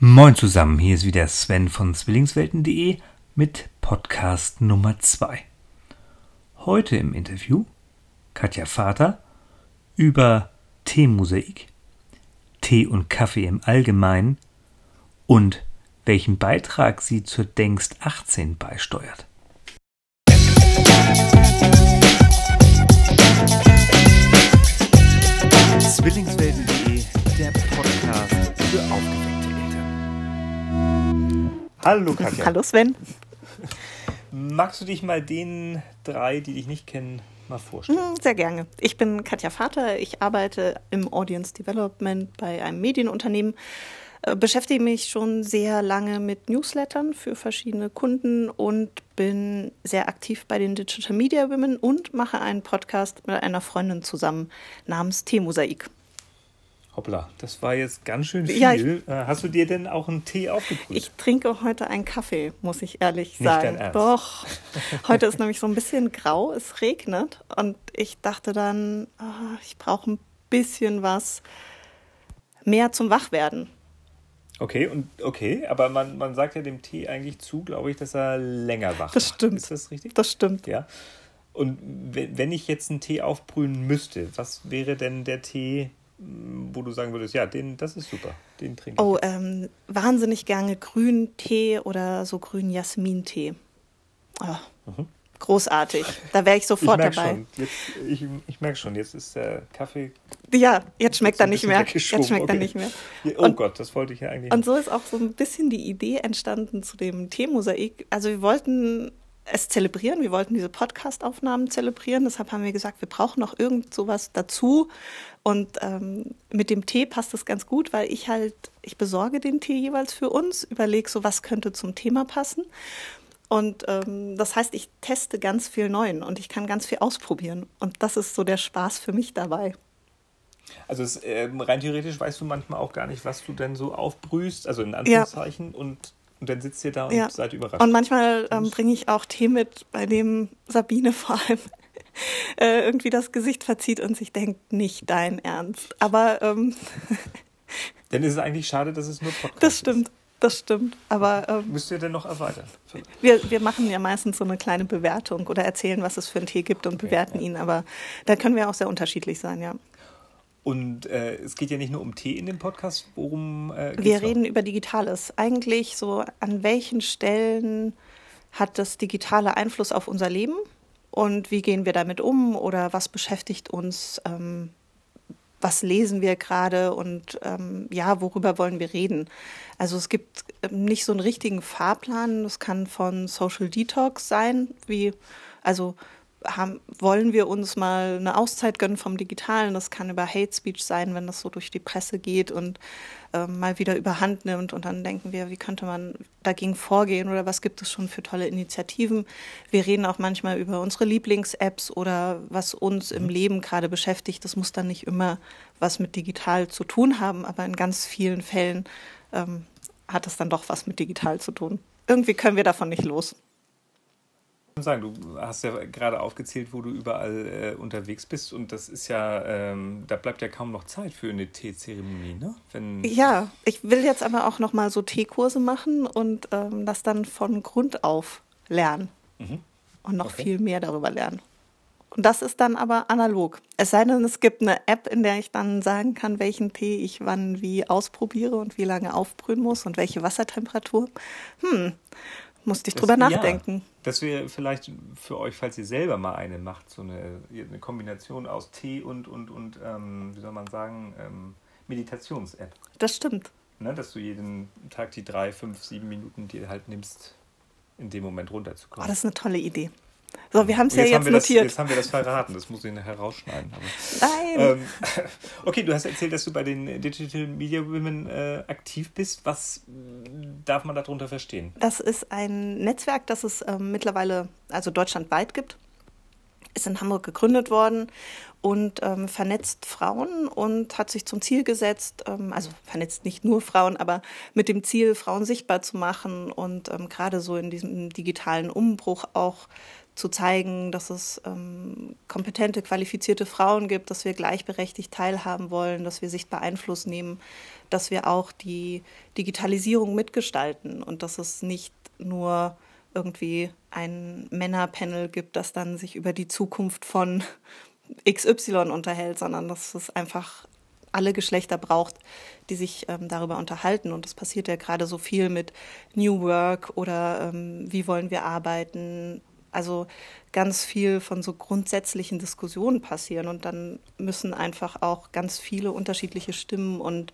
Moin zusammen, hier ist wieder Sven von Zwillingswelten.de mit Podcast Nummer 2. Heute im Interview Katja Vater über Teemosaik, Tee und Kaffee im Allgemeinen und welchen Beitrag sie zur Denkst 18 beisteuert. Zwillingswelten.de, der Podcast für aufgeweckte. Hallo Katja. Hallo Sven. Magst du dich mal den drei, die dich nicht kennen, mal vorstellen? Hm, Sehr gerne. Ich bin Katja Vater. Ich arbeite im Audience Development bei einem Medienunternehmen. äh, Beschäftige mich schon sehr lange mit Newslettern für verschiedene Kunden und bin sehr aktiv bei den Digital Media Women und mache einen Podcast mit einer Freundin zusammen namens Teemosaik. Hoppla, das war jetzt ganz schön viel. Ja, ich- Äh, Hast du dir denn auch einen Tee aufgeprüft? Ich trinke heute einen Kaffee, muss ich ehrlich Nicht sagen. dein Ernst? Doch. Heute ist nämlich so ein bisschen grau, es regnet und ich dachte dann, ah, ich brauche ein bisschen was mehr zum Wachwerden. Okay, und okay, aber man, man sagt ja dem Tee eigentlich zu, glaube ich, dass er länger wach Das macht. stimmt. Ist das richtig? Das stimmt. Ja. Und we- wenn ich jetzt einen Tee aufbrühen müsste, was wäre denn der Tee, wo du sagen würdest, ja, den, das ist super, den trinke ich. Oh, ähm, wahnsinnig gerne Grüntee oder so grünen Jasmintee. Oh, Großartig. Da wäre ich Mhm. ich sofort merke dabei. schon, jetzt, ich, ich merk schon, jetzt ist der Kaffee. Ja, jetzt schmeckt er nicht mehr. Jetzt schmeckt er okay. nicht mehr. Oh Und- Gott, das wollte ich ja eigentlich. Und so ist auch so ein bisschen die Idee entstanden zu dem Teemosaik. Also wir wollten es zelebrieren, wir wollten diese Podcast-Aufnahmen zelebrieren. Deshalb haben wir gesagt, wir brauchen noch irgend sowas dazu. Und ähm, mit dem Tee passt es ganz gut, weil ich halt, ich besorge den Tee jeweils für uns, überlege so, was könnte zum Thema passen. Und ähm, das heißt, ich teste ganz viel Neuen und ich kann ganz viel ausprobieren. Und das ist so der Spaß für mich dabei. Also es, ähm, rein theoretisch weißt du manchmal auch gar nicht, was du denn so aufbrühst, also in Anführungszeichen, und, und dann sitzt ihr da und Ja. seid überrascht. Und manchmal ähm, bringe ich auch Tee mit, bei dem Sabine vor allem äh, irgendwie das Gesicht verzieht und sich denkt, nicht dein Ernst. Aber ähm, Denn es ist eigentlich schade, dass es nur Podcast das stimmt, das stimmt. Aber ähm, ist. Müsst ihr denn noch erweitern? wir, wir machen ja meistens so eine kleine Bewertung oder erzählen, was es für einen Tee gibt und bewerten ihn. Aber da können wir auch sehr unterschiedlich sein, ja. Und äh, es geht ja nicht nur um Tee in dem Podcast, worum äh, Wir reden über Digitales. Eigentlich so, an welchen Stellen hat das Digitale Einfluss auf unser Leben und wie gehen wir damit um oder was beschäftigt uns, ähm, was lesen wir gerade und ähm, ja, worüber wollen wir reden. Also es gibt ähm, nicht so einen richtigen Fahrplan. Das kann von Social Detox sein, wie also haben, wollen wir uns mal eine Auszeit gönnen vom Digitalen. Das kann über Hate Speech sein, wenn das so durch die Presse geht und ähm, mal wieder überhand nimmt. Und dann denken wir, wie könnte man dagegen vorgehen oder was gibt es schon für tolle Initiativen. Wir reden auch manchmal über unsere Lieblings-Apps oder was uns im Leben gerade beschäftigt. Das muss dann nicht immer was mit digital zu tun haben, aber in ganz vielen Fällen ähm, hat es dann doch was mit digital zu tun. Irgendwie können wir davon nicht los. Sagen, du hast ja gerade aufgezählt, wo du überall äh, unterwegs bist und das ist ja, ähm, da bleibt ja kaum noch Zeit für eine Teezeremonie, ne? Wenn, Ja, ich will jetzt aber auch noch mal so Teekurse machen und ähm, das dann von Grund auf lernen und noch Okay. viel mehr darüber lernen. Und das ist dann aber analog. Es sei denn, es gibt eine App, in der ich dann sagen kann, welchen Tee ich wann wie ausprobiere und wie lange aufbrühen muss und welche Wassertemperatur. Hm, musste ich Das- drüber ja, nachdenken. das wäre vielleicht für euch, falls ihr selber mal eine macht, so eine, eine Kombination aus Tee und, und, und ähm, wie soll man sagen, ähm, Meditations-App. Das stimmt. Ne? Dass du jeden Tag die drei, fünf, sieben Minuten dir halt nimmst, in dem Moment Oh, runterzukommen. das ist eine tolle Idee. So, wir haben es ja haben jetzt wir das, notiert. jetzt haben wir das verraten, das muss ich nachher rausschneiden. Aber, Nein. ähm, okay, du hast erzählt, dass du bei den Digital Media Women äh, aktiv bist. Was darf man darunter verstehen? Das ist ein Netzwerk, das es ähm, mittlerweile, also deutschlandweit gibt. Ist in Hamburg gegründet worden und ähm, vernetzt Frauen und hat sich zum Ziel gesetzt, ähm, also vernetzt nicht nur Frauen, aber mit dem Ziel, Frauen sichtbar zu machen und ähm, gerade so in diesem digitalen Umbruch auch zu zeigen, dass es ähm, kompetente, qualifizierte Frauen gibt, dass wir gleichberechtigt teilhaben wollen, dass wir sichtbar Einfluss nehmen, dass wir auch die Digitalisierung mitgestalten und dass es nicht nur irgendwie ein Männerpanel gibt, das dann sich über die Zukunft von XY unterhält, sondern dass es einfach alle Geschlechter braucht, die sich ähm, darüber unterhalten. Und es passiert ja gerade so viel mit New Work oder ähm, wie wollen wir arbeiten. Also ganz viel von so grundsätzlichen Diskussionen passieren. Und dann müssen einfach auch ganz viele unterschiedliche Stimmen und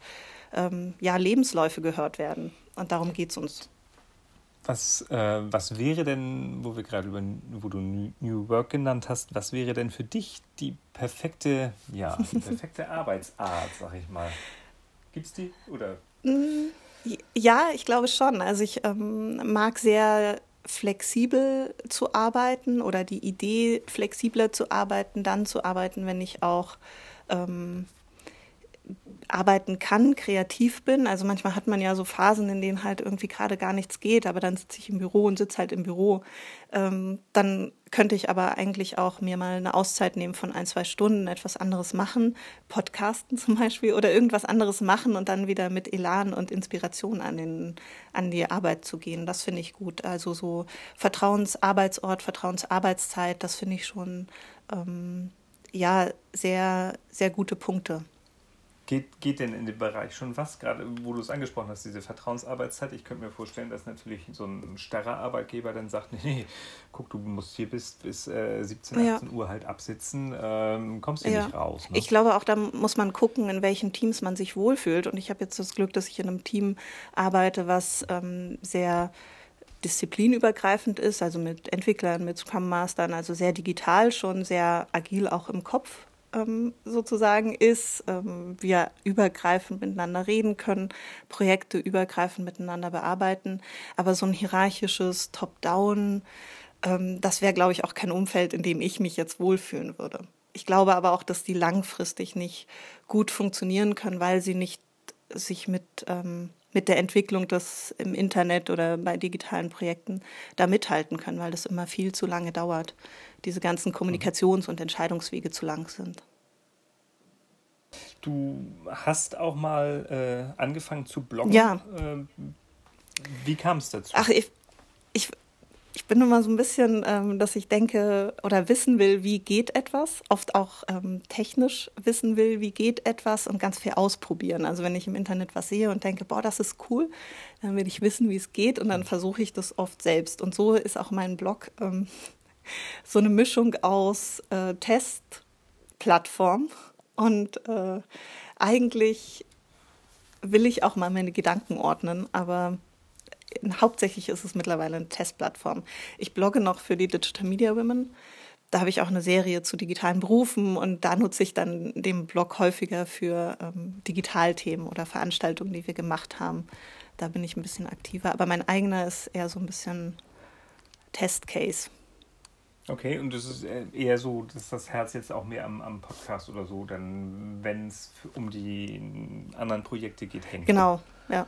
ähm, ja, Lebensläufe gehört werden. Und darum geht es uns. Was, äh, was wäre denn, wo wir gerade über wo du New Work genannt hast, was wäre denn für dich die perfekte, ja, die perfekte Arbeitsart, sag ich mal? Gibt es die? Oder? Mm, ja, ich glaube schon. Also ich ähm, mag sehr flexibel zu arbeiten oder die Idee, flexibler zu arbeiten, dann zu arbeiten, wenn ich auch ähm, arbeiten kann, kreativ bin. Also manchmal hat man ja so Phasen, in denen halt irgendwie gerade gar nichts geht, aber dann sitze ich im Büro und sitze halt im Büro. Ähm, dann könnte ich aber eigentlich auch mir mal eine Auszeit nehmen von ein, zwei Stunden, etwas anderes machen, Podcasten zum Beispiel oder irgendwas anderes machen und dann wieder mit Elan und Inspiration an, den, an die Arbeit zu gehen. Das finde ich gut. Also so Vertrauensarbeitsort, Vertrauensarbeitszeit, das finde ich schon ähm, ja sehr, sehr gute Punkte. Geht, geht denn in dem Bereich schon was, gerade wo du es angesprochen hast, diese Vertrauensarbeitszeit? Ich könnte mir vorstellen, dass natürlich so ein starrer Arbeitgeber dann sagt, nee, nee guck, du musst hier bis, bis äh, 17, 18 ja. Uhr halt absitzen, ähm, kommst hier ja. nicht raus. Ne? Ich glaube auch, da muss man gucken, in welchen Teams man sich wohlfühlt. Und ich habe jetzt das Glück, dass ich in einem Team arbeite, was ähm, sehr disziplinübergreifend ist, also mit Entwicklern, mit Scrum Mastern, also sehr digital schon, sehr agil auch im Kopf ähm, sozusagen ist, ähm, wir übergreifend miteinander reden können, Projekte übergreifend miteinander bearbeiten. Aber so ein hierarchisches Top-Down, ähm, das wäre, glaube ich, auch kein Umfeld, in dem ich mich jetzt wohlfühlen würde. Ich glaube aber auch, dass die langfristig nicht gut funktionieren können, weil sie nicht sich mit, ähm, mit der Entwicklung des im Internet oder bei digitalen Projekten da mithalten können, weil das immer viel zu lange dauert diese ganzen Kommunikations- und Entscheidungswege zu lang sind. Du hast auch mal äh, angefangen zu bloggen. Ja. Äh, wie kam es dazu? Ach, ich, ich bin immer so ein bisschen, ähm, dass ich denke oder wissen will, wie geht etwas. Oft auch ähm, technisch wissen will, wie geht etwas und ganz viel ausprobieren. Also wenn ich im Internet was sehe und denke, boah, das ist cool, dann will ich wissen, wie es geht und dann versuche ich das oft selbst. Und so ist auch mein Blog ähm, so eine Mischung aus äh, Testplattform und äh, eigentlich will ich auch mal meine Gedanken ordnen, aber hauptsächlich ist es mittlerweile eine Testplattform. Ich blogge noch für die Digital Media Women. Da habe ich auch eine Serie zu digitalen Berufen und da nutze ich dann den Blog häufiger für ähm, Digitalthemen oder Veranstaltungen, die wir gemacht haben. Da bin ich ein bisschen aktiver. Aber mein eigener ist eher so ein bisschen Testcase. Okay, und es ist eher so, dass das Herz jetzt auch mehr am, am Podcast oder so, dann, wenn es um die anderen Projekte geht, hängt. Genau, ja.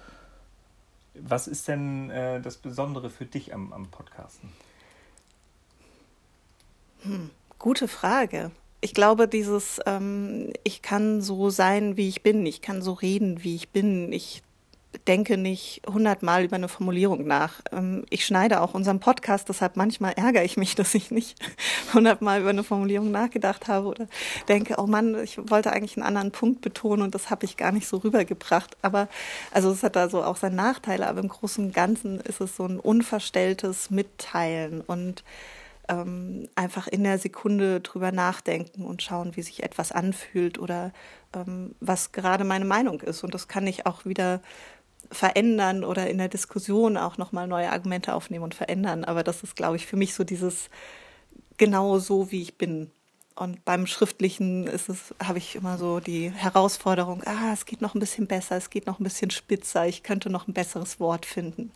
Was ist denn äh, das Besondere für dich am, am Podcasten? Hm, gute Frage. Ich glaube, dieses, ähm, ich kann so sein, wie ich bin, ich kann so reden, wie ich bin, ich denke nicht hundertmal über eine Formulierung nach. Ähm, ich schneide auch unseren Podcast, deshalb manchmal ärgere ich mich, dass ich nicht hundertmal über eine Formulierung nachgedacht habe oder denke, oh Mann, ich wollte eigentlich einen anderen Punkt betonen und das habe ich gar nicht so rübergebracht. Aber also es hat da so auch seine Nachteile, aber im Großen und Ganzen ist es so ein unverstelltes Mitteilen und ähm, einfach in der Sekunde drüber nachdenken und schauen, wie sich etwas anfühlt oder ähm, was gerade meine Meinung ist. Und das kann ich auch wieder verändern oder in der Diskussion auch nochmal neue Argumente aufnehmen und verändern. Aber das ist, glaube ich, für mich so dieses genau so, wie ich bin. Und beim Schriftlichen ist es, habe ich immer so die Herausforderung, ah, es geht noch ein bisschen besser, es geht noch ein bisschen spitzer, ich könnte noch ein besseres Wort finden.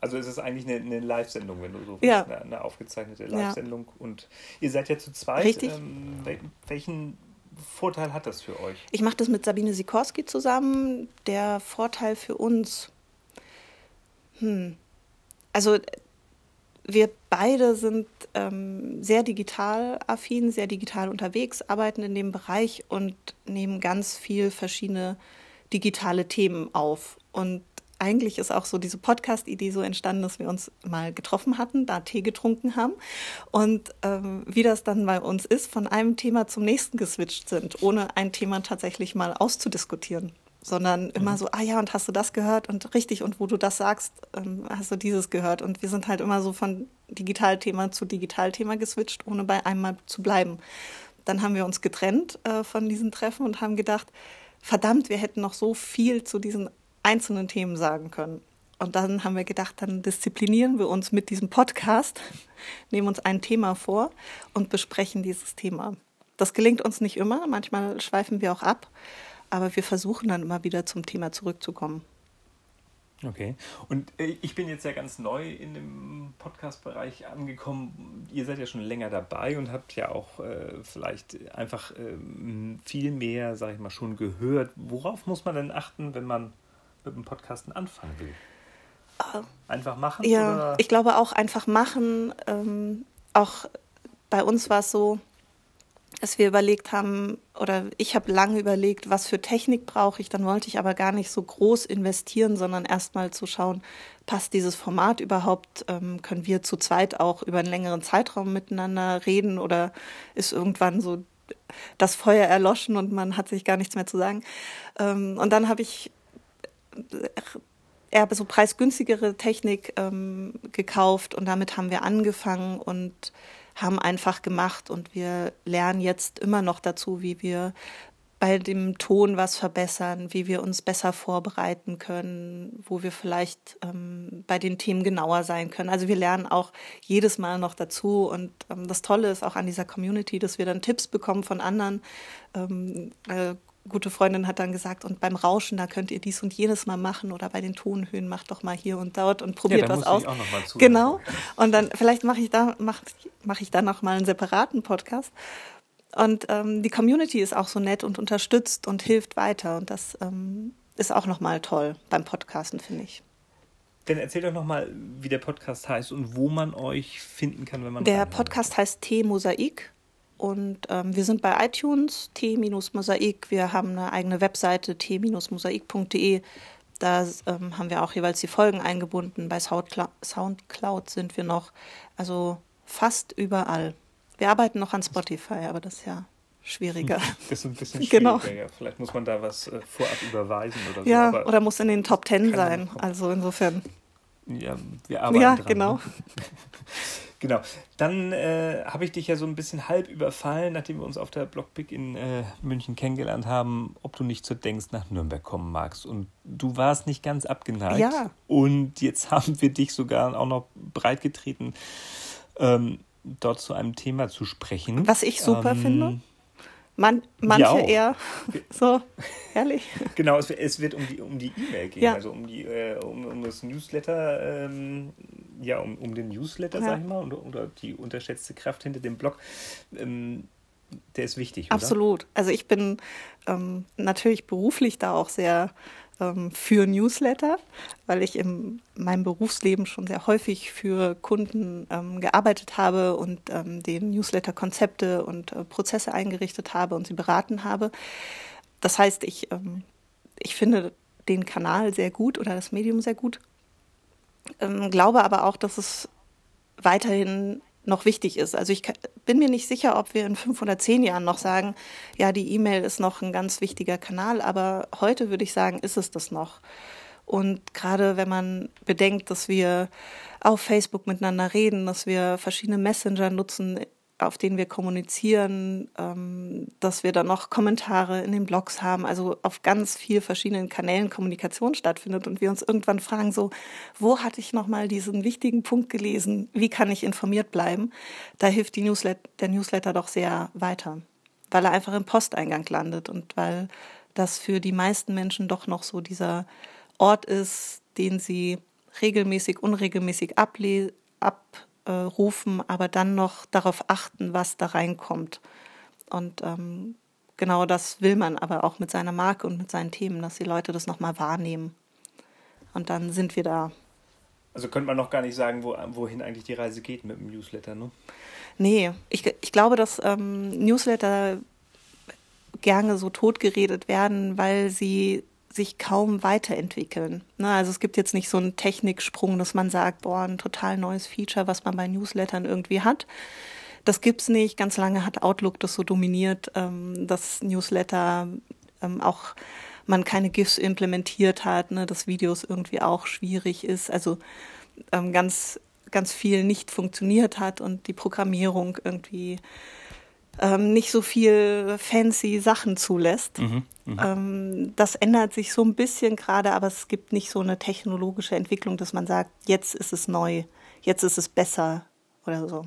Also es ist eigentlich eine, eine Live-Sendung, wenn du so ja. willst, eine, eine aufgezeichnete Live-Sendung. Ja. Und ihr seid ja zu zweit. Richtig. Ähm, welchen Vorteil hat das für euch? Ich mache das mit Sabine Sikorski zusammen. Der Vorteil für uns, hm, also wir beide sind ähm, sehr digital affin, sehr digital unterwegs, arbeiten in dem Bereich und nehmen ganz viel verschiedene digitale Themen auf. Und eigentlich ist auch so diese Podcast-Idee so entstanden, dass wir uns mal getroffen hatten, da Tee getrunken haben und ähm, wie das dann bei uns ist, von einem Thema zum nächsten geswitcht sind, ohne ein Thema tatsächlich mal auszudiskutieren sondern immer mhm. so, ah ja, und hast du das gehört und richtig, und wo du das sagst, ähm, hast du dieses gehört. Und wir sind halt immer so von Digitalthema zu Digitalthema geswitcht, ohne bei einem mal zu bleiben. Dann haben wir uns getrennt äh, von diesen Treffen und haben gedacht, verdammt, wir hätten noch so viel zu diesen einzelnen Themen sagen können. Und dann haben wir gedacht, dann disziplinieren wir uns mit diesem Podcast, nehmen uns ein Thema vor und besprechen dieses Thema. Das gelingt uns nicht immer, manchmal schweifen wir auch ab, aber wir versuchen dann immer wieder zum Thema zurückzukommen. Okay. Und äh, ich bin jetzt ja ganz neu in dem Podcast-Bereich angekommen. Ihr seid ja schon länger dabei und habt ja auch äh, vielleicht einfach äh, viel mehr, sag ich mal, schon gehört. Worauf muss man denn achten, wenn man mit dem Podcasten anfangen will? Äh, einfach machen? Ja, oder? ich glaube auch einfach machen. Ähm, auch bei uns war es so, dass wir überlegt haben, oder ich habe lange überlegt, was für Technik brauche ich. Dann wollte ich aber gar nicht so groß investieren, sondern erstmal zu schauen, passt dieses Format überhaupt? Ähm, können wir zu zweit auch über einen längeren Zeitraum miteinander reden oder ist irgendwann so das Feuer erloschen und man hat sich gar nichts mehr zu sagen? Ähm, und dann habe ich eher so preisgünstigere Technik ähm, gekauft und damit haben wir angefangen und haben einfach gemacht und wir lernen jetzt immer noch dazu, wie wir bei dem Ton was verbessern, wie wir uns besser vorbereiten können, wo wir vielleicht ähm, bei den Themen genauer sein können. Also wir lernen auch jedes Mal noch dazu und ähm, das Tolle ist auch an dieser Community, dass wir dann Tipps bekommen von anderen. Ähm, äh, gute Freundin hat dann gesagt, und beim Rauschen, da könnt ihr dies und jenes mal machen oder bei den Tonhöhen macht doch mal hier und dort und probiert ja, was aus. genau. Und dann vielleicht mache ich da mache mach ich dann noch mal einen separaten Podcast. Und ähm, die Community ist auch so nett und unterstützt und hilft weiter und das ähm, ist auch noch mal toll beim Podcasten finde ich. Dann erzähl doch noch mal, wie der Podcast heißt und wo man euch finden kann, wenn man Der Podcast heißt T-Mosaik und ähm, wir sind bei iTunes, T-Mosaik. Wir haben eine eigene Webseite, t-mosaik.de. Da ähm, haben wir auch jeweils die Folgen eingebunden. Bei Soundcloud, Soundcloud sind wir noch, also fast überall. Wir arbeiten noch an Spotify, aber das ist ja schwieriger. Das ist ein bisschen schwieriger, genau. Vielleicht muss man da was äh, vorab überweisen oder so. Ja, oder muss in den Top Ten sein. Also insofern. Ja, wir arbeiten ja, dran. Ja, genau. Ne? Genau. Dann äh, habe ich dich ja so ein bisschen halb überfallen, nachdem wir uns auf der Blockpick in äh, München kennengelernt haben, ob du nicht zu Denkst nach Nürnberg kommen magst. Und du warst nicht ganz abgeneigt. Ja. Und jetzt haben wir dich sogar auch noch breitgetreten, ähm, dort zu einem Thema zu sprechen. Was ich super ähm, finde. Man, manche eher so herrlich. Genau, es, es, wird um die um die E-Mail gehen, ja. also um die äh, um, um das Newsletter, ähm, ja um, um den Newsletter, ja. sag ich mal, oder, oder die unterschätzte Kraft hinter dem Blog. Ähm, der ist wichtig. Oder? Absolut. Also ich bin ähm, natürlich beruflich da auch sehr ähm, für Newsletter, weil ich in meinem Berufsleben schon sehr häufig für Kunden ähm, gearbeitet habe und ähm, den Newsletter-Konzepte und äh, Prozesse eingerichtet habe und sie beraten habe. Das heißt, ich, ähm, ich finde den Kanal sehr gut oder das Medium sehr gut, ähm, glaube aber auch, dass es weiterhin noch wichtig ist. Also ich bin mir nicht sicher, ob wir in fünf oder zehn Jahren noch sagen, ja, die E-Mail ist noch ein ganz wichtiger Kanal, aber heute würde ich sagen, ist es das noch. Und gerade wenn man bedenkt, dass wir auf Facebook miteinander reden, dass wir verschiedene Messenger nutzen, auf denen wir kommunizieren, ähm, dass wir dann noch Kommentare in den Blogs haben, also auf ganz vielen verschiedenen Kanälen Kommunikation stattfindet und wir uns irgendwann fragen so, wo hatte ich nochmal diesen wichtigen Punkt gelesen? Wie kann ich informiert bleiben? Da hilft die Newsletter, der Newsletter doch sehr weiter, weil er einfach im Posteingang landet und weil das für die meisten Menschen doch noch so dieser Ort ist, den sie regelmäßig, unregelmäßig able ab äh, rufen, aber dann noch darauf achten, was da reinkommt. Und ähm, genau das will man aber auch mit seiner Marke und mit seinen Themen, dass die Leute das nochmal wahrnehmen. Und dann sind wir da. Also könnte man noch gar nicht sagen, wo, wohin eigentlich die Reise geht mit dem Newsletter, ne? Nee, ich, ich glaube, dass ähm, Newsletter gerne so totgeredet werden, weil sie sich kaum weiterentwickeln. Ne? Also es gibt jetzt nicht so einen Techniksprung, dass man sagt, boah, ein total neues Feature, was man bei Newslettern irgendwie hat. Das gibt's nicht. Ganz lange hat Outlook das so dominiert, ähm, dass Newsletter ähm, auch man keine GIFs implementiert hat, ne, dass Videos irgendwie auch schwierig ist, also ähm, ganz, ganz viel nicht funktioniert hat und die Programmierung irgendwie ähm, nicht so viel fancy Sachen zulässt. Mhm, mh. ähm, das ändert sich so ein bisschen gerade, aber es gibt nicht so eine technologische Entwicklung, dass man sagt, jetzt ist es neu, jetzt ist es besser oder so.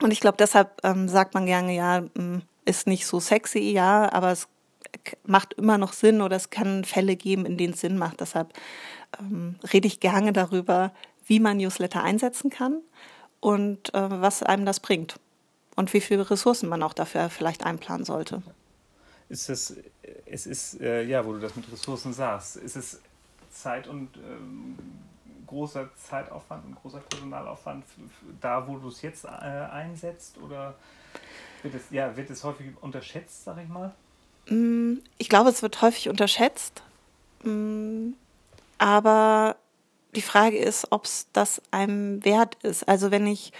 Und ich glaube, deshalb ähm, sagt man gerne, ja, mm, ist nicht so sexy, ja, aber es macht immer noch Sinn oder es kann Fälle geben, in denen es Sinn macht. Deshalb ähm, rede ich gerne darüber, wie man Newsletter einsetzen kann und äh, was einem das bringt und wie viele Ressourcen man auch dafür vielleicht einplanen sollte. Ist es, es ist, äh, ja, wo du das mit Ressourcen sagst, ist es Zeit und ähm, großer Zeitaufwand und großer Personalaufwand da, wo du es jetzt äh, einsetzt oder wird es, ja, wird es häufig unterschätzt, sag ich mal? Mm, ich glaube, es wird häufig unterschätzt. Mm, aber die Frage ist, ob es das einem wert ist. Also wenn ich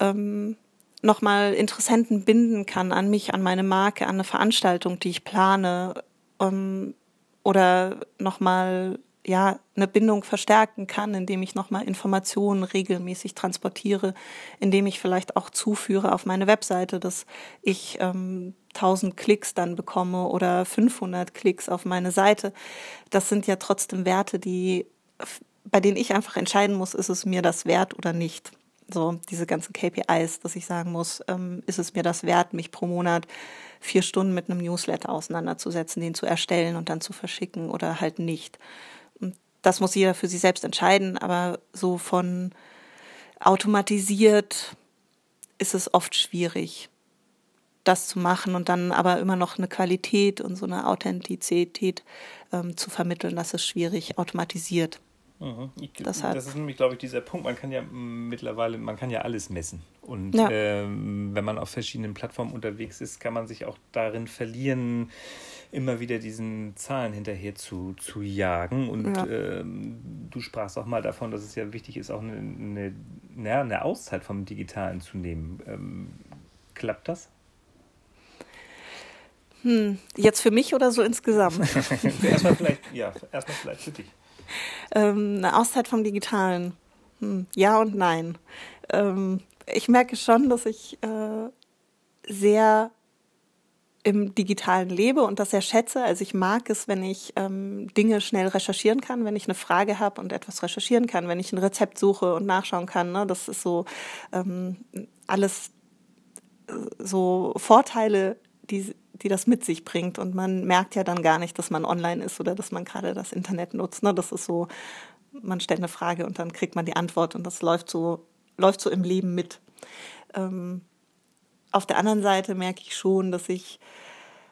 ähm, nochmal Interessenten binden kann an mich, an meine Marke, an eine Veranstaltung, die ich plane, ähm, oder nochmal ja eine Bindung verstärken kann, indem ich nochmal Informationen regelmäßig transportiere, indem ich vielleicht auch zuführe auf meine Webseite, dass ich ähm, 1000 Klicks dann bekomme oder 500 Klicks auf meine Seite. Das sind ja trotzdem Werte, die bei denen ich einfach entscheiden muss, ist es mir das wert oder nicht. So diese ganzen KPIs, dass ich sagen muss, ähm, ist es mir das wert, mich pro Monat vier Stunden mit einem Newsletter auseinanderzusetzen, den zu erstellen und dann zu verschicken oder halt nicht das muss jeder für sich selbst entscheiden, aber so von automatisiert ist es oft schwierig, das zu machen und dann aber immer noch eine Qualität und so eine Authentizität ähm, zu vermitteln, das ist schwierig automatisiert. Mhm. Ich, das, das, ist nämlich, glaube ich, dieser Punkt. Man kann ja mittlerweile, man kann ja alles messen. Und ja. ähm, wenn man auf verschiedenen Plattformen unterwegs ist, kann man sich auch darin verlieren, immer wieder diesen Zahlen hinterher zu, zu jagen. Und ja. ähm, du sprachst auch mal davon, dass es ja wichtig ist, auch eine, eine, eine Auszeit vom Digitalen zu nehmen. Ähm, klappt das? Hm, jetzt für mich oder so insgesamt? erstmal vielleicht, ja, erstmal vielleicht für dich. Ähm, eine Auszeit vom Digitalen. Hm, ja und nein. Ähm, ich merke schon, dass ich äh, sehr im Digitalen lebe und das sehr schätze. Also ich mag es, wenn ich ähm, Dinge schnell recherchieren kann, wenn ich eine Frage habe und etwas recherchieren kann, wenn ich ein Rezept suche und nachschauen kann. Ne? Das ist so ähm, alles äh, so Vorteile, die, die das mit sich bringt. Und man merkt ja dann gar nicht, dass man online ist oder dass man gerade das Internet nutzt. Ne? Das ist so, man stellt eine Frage und dann kriegt man die Antwort und das läuft so, läuft so im Leben mit. Ähm, auf der anderen Seite merke ich schon, dass ich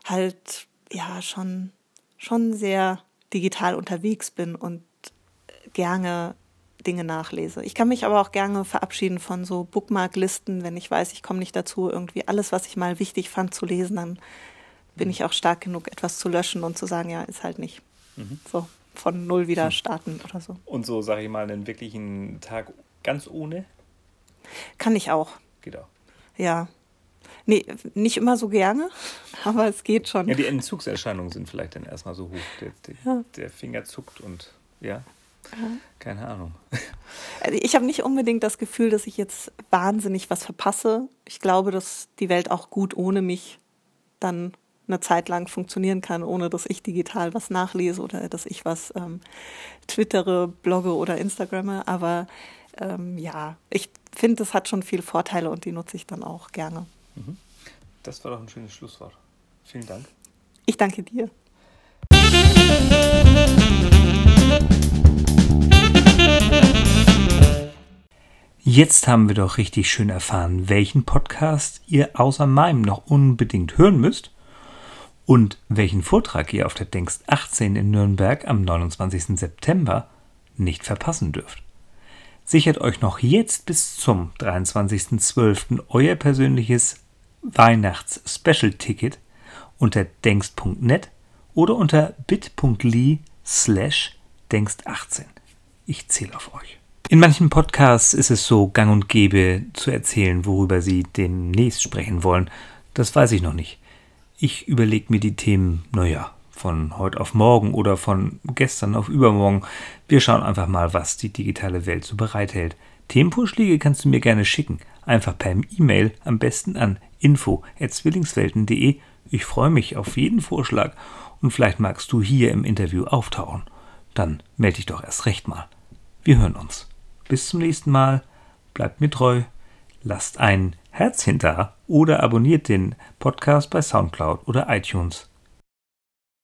halt ja schon, schon sehr digital unterwegs bin und gerne Dinge nachlese. Ich kann mich aber auch gerne verabschieden von so Bookmark-Listen, wenn ich weiß, ich komme nicht dazu, irgendwie alles, was ich mal wichtig fand zu lesen, dann bin ich auch stark genug, etwas zu löschen und zu sagen, ja, ist halt nicht. Mhm. So, von null wieder starten oder so. Und so, sage ich mal, einen wirklichen Tag ganz ohne? Kann ich auch. Geht auch. Ja, Nee, nicht immer so gerne, aber es geht schon. Ja, die Entzugserscheinungen sind vielleicht dann erstmal so hoch. Der, der, ja. der Finger zuckt und ja, ja. keine Ahnung. Also ich habe nicht unbedingt das Gefühl, dass ich jetzt wahnsinnig was verpasse. Ich glaube, dass die Welt auch gut ohne mich dann eine Zeit lang funktionieren kann, ohne dass ich digital was nachlese oder dass ich was ähm, twittere, blogge oder instagramme. Aber ähm, ja, ich finde, das hat schon viele Vorteile und die nutze ich dann auch gerne. Mhm. Das war doch ein schönes Schlusswort. Vielen Dank. Ich danke dir. Jetzt haben wir doch richtig schön erfahren, welchen Podcast ihr außer meinem noch unbedingt hören müsst und welchen Vortrag ihr auf der Denkst 18 in Nürnberg am 29. September nicht verpassen dürft. Sichert euch noch jetzt bis zum 23.12. euer persönliches Weihnachts-Special-Ticket unter denkst.net oder unter bit.ly slash denkst18. Ich zähle auf euch. In manchen Podcasts ist es so gang und gäbe zu erzählen, worüber sie demnächst sprechen wollen. Das weiß ich noch nicht. Ich überlege mir die Themen, naja, von heute auf morgen oder von gestern auf übermorgen. Wir schauen einfach mal, was die digitale Welt so bereithält. Themenvorschläge kannst du mir gerne schicken. Einfach per E-Mail, am besten an info.zwillingswelten.de. Ich freue mich auf jeden Vorschlag und vielleicht magst du hier im Interview auftauchen. Dann melde dich doch erst recht mal. Wir hören uns. Bis zum nächsten Mal. Bleibt mir treu. Lasst ein Herz hinter oder abonniert den Podcast bei Soundcloud oder iTunes.